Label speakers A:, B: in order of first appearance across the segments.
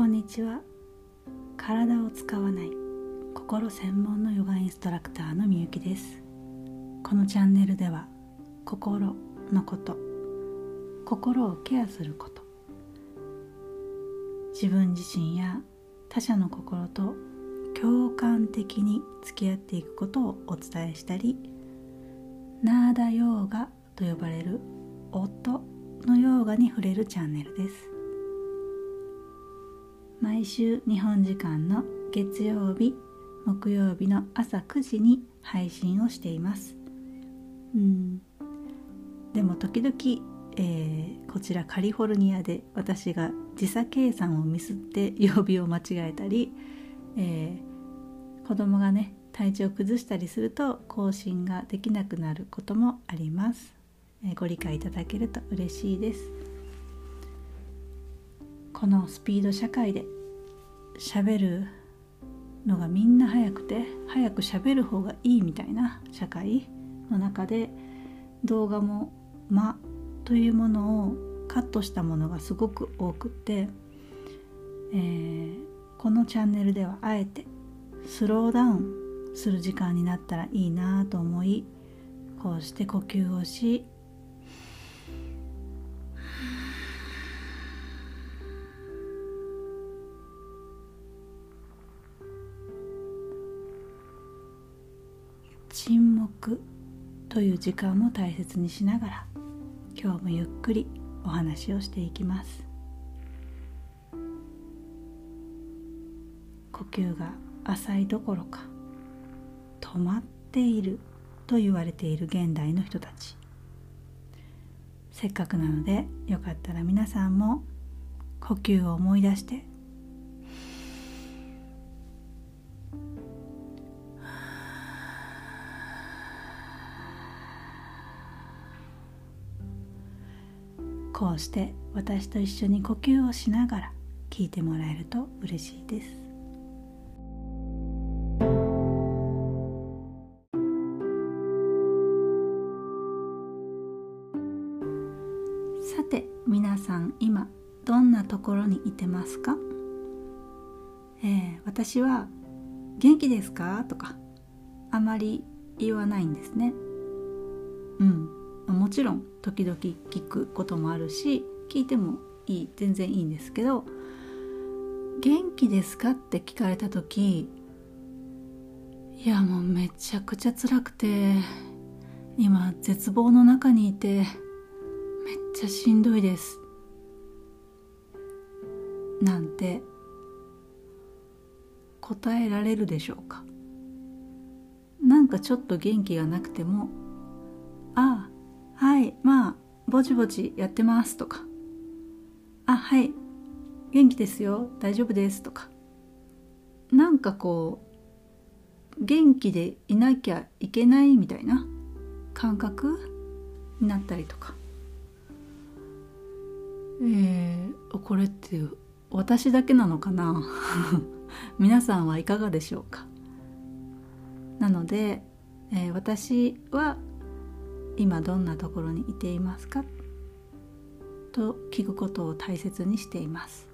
A: こんにちは。体を使わない。心専門のヨガインストラクターのみゆきです。このチャンネルでは心のこと。心をケアすること。自分自身や他者の心と共感的に付き合っていくことをお伝えしたりナーダヨーガと呼ばれる音のヨーガに触れるチャンネルです。毎週日本時間の月曜日木曜日の朝9時に配信をしています。うん。でも時々、えー、こちらカリフォルニアで私が時差計算をミスって曜日を間違えたり、えー、子供がね体調を崩したりすると更新ができなくなることもあります、えー、ご理解いただけると嬉しいです。このスピード社会で喋るのがみんな早くて早く喋る方がいいみたいな社会の中で動画も「間」というものをカットしたものがすごく多くて、えー、このチャンネルではあえてスローダウンする時間になったらいいなと思いこうして呼吸をし沈黙という時間も大切にしながら今日もゆっくりお話をしていきます。呼吸が浅いどころか止まっていると言われている現代の人たち。せっかくなのでよかったら皆さんも呼吸を思い出してこうして私と一緒に呼吸をしながら聞いてもらえると嬉しいです。さて皆さん今どんなところにいてますか、えー、私は「元気ですか?」とかあまり言わないんですね。うん。もちろん時々聞くこともあるし聞いてもいい全然いいんですけど「元気ですか?」って聞かれた時いやもうめちゃくちゃ辛くて今絶望の中にいてめっちゃしんどいですなんて答えられるでしょうかなんかちょっと元気がなくてもああはいまあぼちぼちやってますとか。あはい元気ですよ大丈夫ですとか。なんかこう元気でいなきゃいけないみたいな感覚になったりとか。えー、これって私だけなのかな？皆さんはいかがでしょうか？なので、えー、私は今どんなところにいていますか？と聞くことを大切にしています。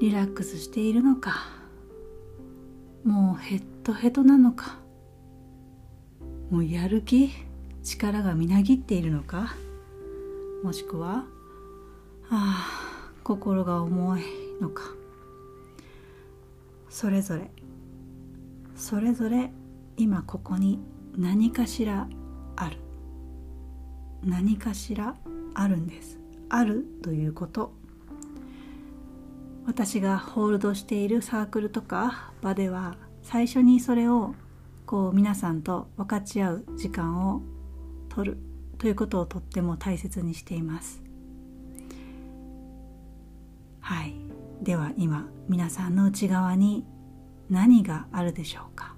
A: リラックスしているのか？もうヘッドヘドなのか？もうやる気？力がみなぎっているのか？もしくはああ心が重いのか？それぞれそれぞれ今ここに何かしらある。何かしらあるんです。あるということ。私がホールドしているサークルとか場では最初にそれをこう皆さんと分かち合う時間を取る。ということをとっても大切にしています。はい。では今皆さんの内側に何があるでしょうか。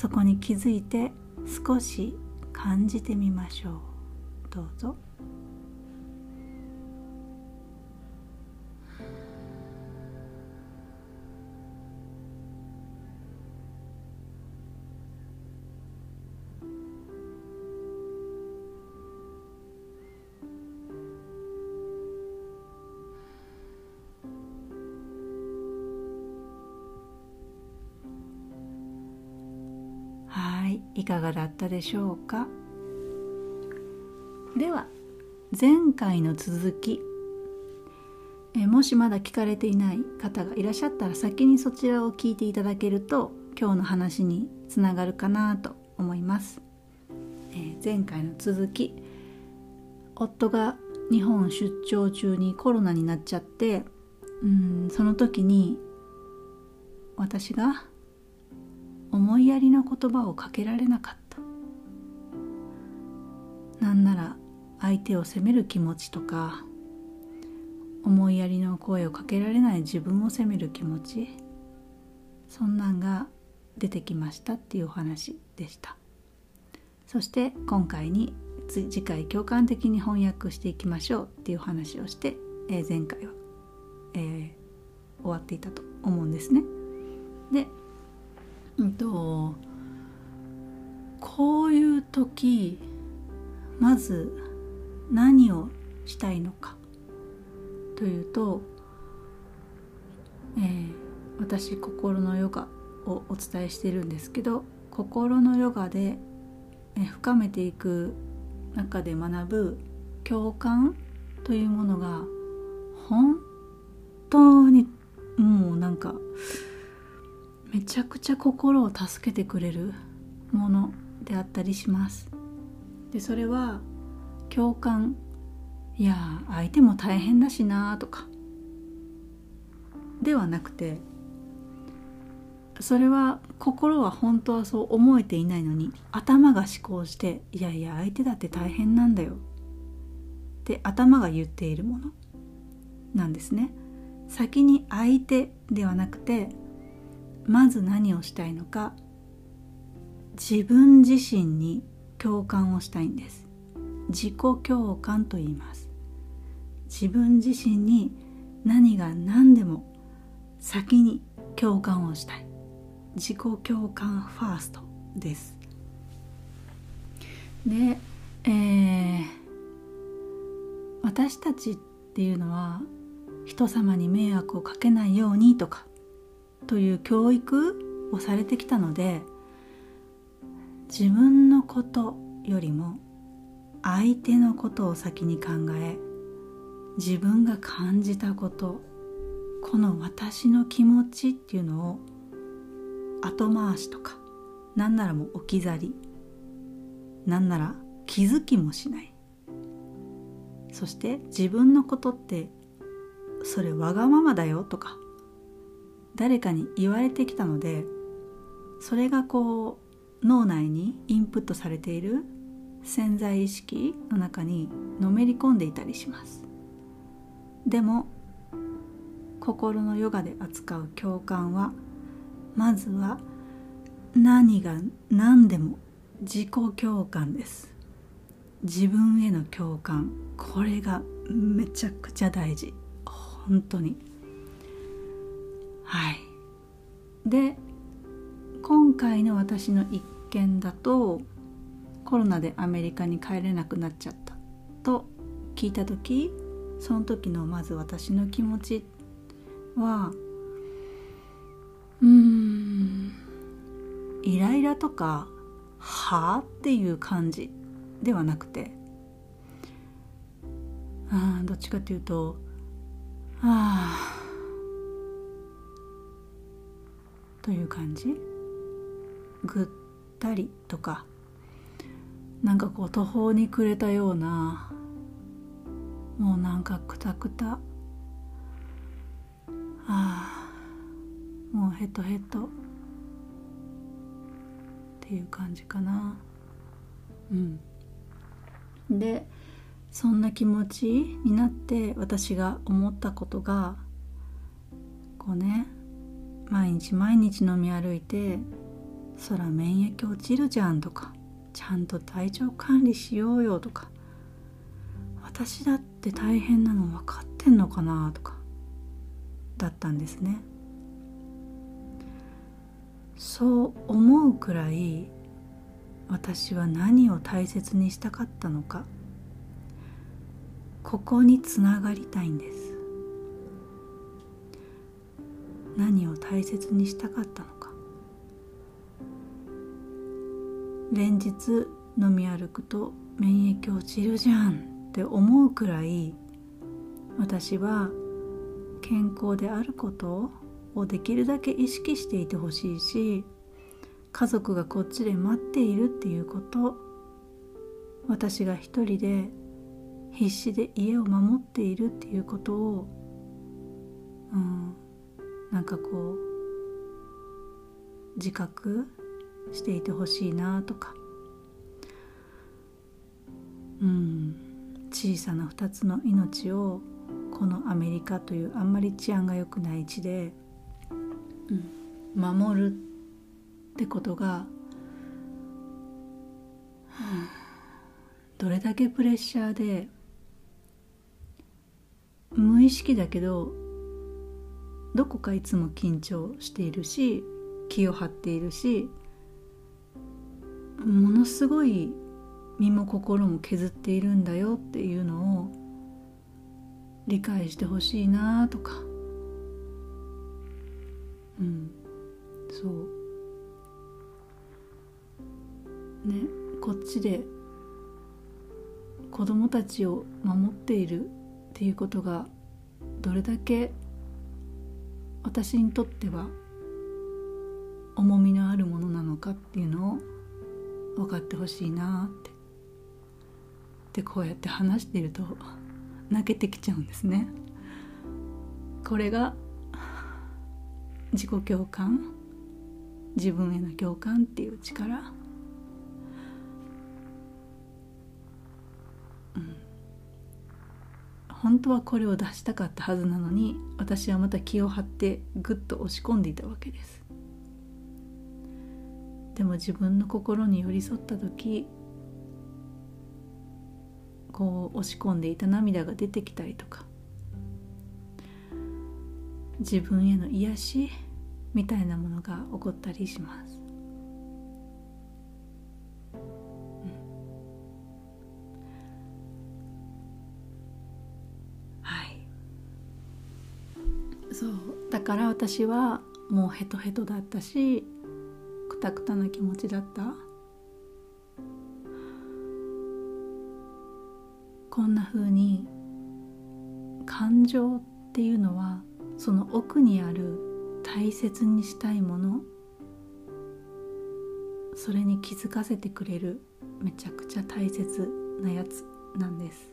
A: そこに気づいて少し感じてみましょうどうぞ。かがだったでしょうか？では前回の続き。えもしまだ聞かれていない方がいらっしゃったら先にそちらを聞いていただけると今日の話につながるかなと思います、えー、前回の続き。夫が日本出張中にコロナになっちゃってうんその時に私が思いやりの言葉をかけられなかった。なんなら相手を責める気持ちとか思いやりの声をかけられない自分を責める気持ちそんなんが出てきましたっていうお話でした。そして今回に次回共感的に翻訳していきましょうっていう話をして、えー、前回は、えー、終わっていたと思うんですね。でうんとこういう時まず何をしたいのかというと、えー、私心のヨガをお伝えしてるんですけど心のヨガで、え、深めていく中で学ぶ共感というものが本当にもうなんかめちゃくちゃ心を助けてくれるものであったりします。でそれは共感いや相手も大変だしなとかではなくてそれは心は本当はそう思えていないのに頭が思考していやいや相手だって大変なんだよって頭が言っているものなんですね先に相手ではなくてまず何をしたいのか自分自身に共感をしたいんです。自己共感と言います。自分自身に何が何でも先に共感をしたい。自己共感ファーストです。で、えー、私たちっていうのは人様に迷惑をかけないようにとかという教育をされてきたので自分のことよりも相手のことを先に考え自分が感じたことこの私の気持ちっていうのを後回しとか何ならもう置き去り何なら気づきもしない。そして自分のことってそれわがままだよとか誰かに言われてきたのでそれがこう脳内にインプットされている潜在意識の中にのめり込んでいたりします。でも心のヨガで扱う共感はまずは何が何でも自己共感です。自分への共感これがめちゃくちゃ大事。本当に。はいで今回の私の一件だとコロナでアメリカに帰れなくなっちゃったと聞いた時その時のまず私の気持ちはうーんイライラとか「はあ?」っていう感じではなくてあどっちかっていうと「ああ」という感じ？ぐったりとか？なんかこう途方に暮れたような？もうなんかくたくた？ああもうヘトヘト。っていう感じかな。うん。でそんな気持ちになって私が思ったことがこうね毎日毎日飲み歩いてそら免疫落ちるじゃんとかちゃんと体調管理しようよとか私だって大変なの分かってんのかなとかだったんですね。そう思うくらい私は何を大切にしたかったのかここにつながりたいんです。何を大切にしたかったのか。連日飲み歩くと免疫落ちるじゃんって思うくらい私は健康であることをできるだけ意識していてほしいし家族がこっちで待っているっていうこと私が一人で必死で家を守っているっていうことをうんなんかこう自覚していてほしいなとか。うん。小さな2つの命をこのアメリカというあんまり治安が良くない地で、うん、守るってことが、どれだけプレッシャーで無意識だけどどこかいつも緊張しているし気を張っているしものすごい身も心も削っているんだよっていうのを理解してほしいなとか。うん。そう。ねこっちで子供たちを守っているっていうことがどれだけ私にとっては重みのあるものなのかっていうのを分かってほしいなってでこうやって話していると泣けてきちゃうんですね。これが自己共感自分への共感っていう力本当はこれを出したかったはずなのに私はまた気を張ってぐっと押し込んでいたわけですでも自分の心に寄り添った時こう押し込んでいた涙が出てきたりとか自分への癒しみたいなものが起こったりします。私はもうヘトヘトだったしくたくたな気持ちだった。こんな風に感情っていうのはその奥にある大切にしたいもの。それに気づかせてくれるめちゃくちゃ大切なやつなんです。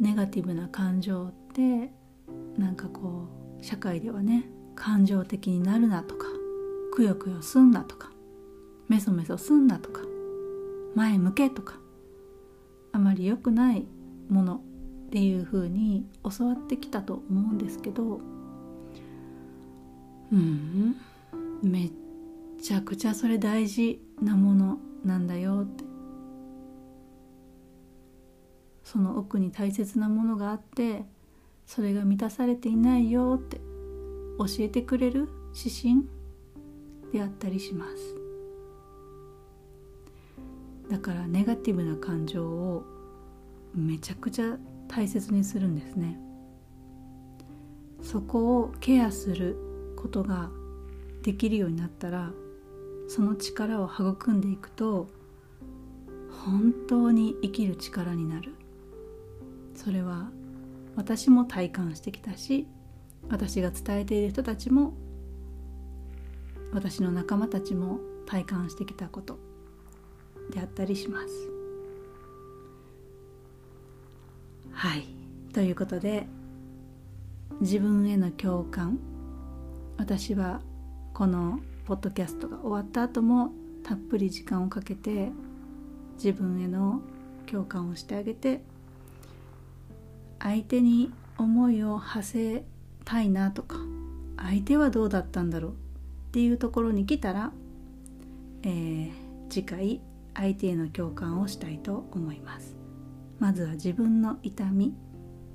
A: ネガティブな感情ってなんかこう社会ではね感情的になるなとかくよくよすんなとかメソメソすんなとか前向けとかあまり良くないものっていう風に教わってきたと思うんですけどうんめっちゃくちゃそれ大事なものなんだよって。その奥に大切なものがあってそれが満たされていないよって教えてくれる指針であったりします。だからネガティブな感情をめちゃくちゃ大切にするんですね。そこをケアすることができるようになったらその力を育んでいくと本当に生きる力になる。それは私も体感してきたし私が伝えている人たちも私の仲間たちも体感してきたことであったりします。はい。ということで自分への共感私はこのポッドキャストが終わった後もたっぷり時間をかけて自分への共感をしてあげて相手に思いを馳せたいなとか相手はどうだったんだろうっていうところに来たら、えー、次回相手への共感をしたいと思います。まずは自分の痛み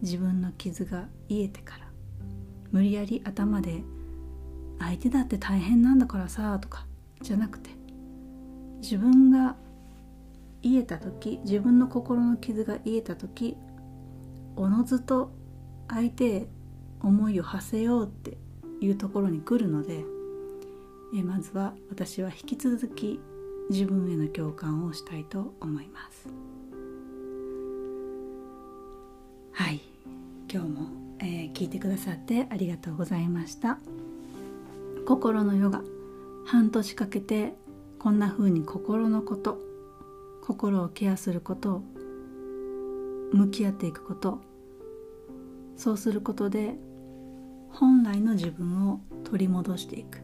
A: 自分の傷が癒えてから無理やり頭で相手だって大変なんだからさとかじゃなくて自分が癒えた時自分の心の傷が癒えた時おのずと相手へ思いを馳せようっていうところに来るのでえまずは私は引き続き自分への共感をしたいと思います。はい。今日も、えー、聞いてくださってありがとうございました。心のヨガ。半年かけてこんな風に心のこと心をケアすること向き合っていくことそうすることで本来の自分を取り戻していく。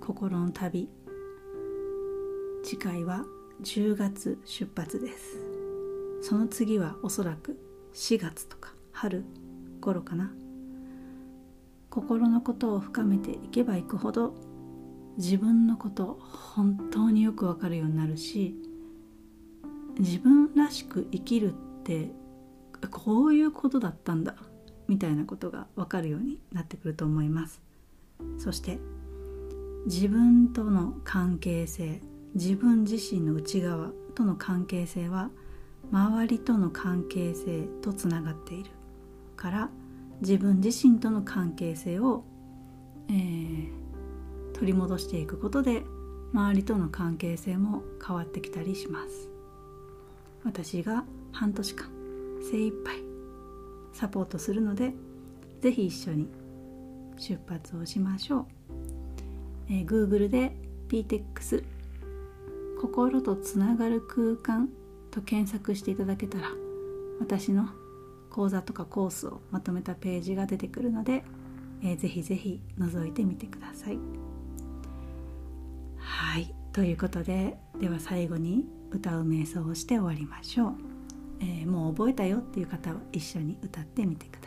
A: 心の旅。次回は10月出発です。その次はおそらく4月とか春頃かな。心のことを深めていけばいくほど自分のこと本当によくわかるようになるし自分らしく生きるってこういうことだったんだみたいなことがわかるようになってくると思います。そして自分との関係性自分自身の内側との関係性は周りとの関係性とつながっている。から自分自身との関係性を、えー、取り戻していくことで周りとの関係性も変わってきたりします。私が半年間精一杯サポートするので是非一緒に出発をしましょう、えー、Google で PTEX 心とつながる空間と検索していただけたら私の講座とかコースをまとめたページが出てくるので、えー、ぜひぜひ覗いてみてください。はいということででは最後に歌う瞑想をして終わりましょう、えー、もう覚えたよっていう方は一緒に歌ってみてください。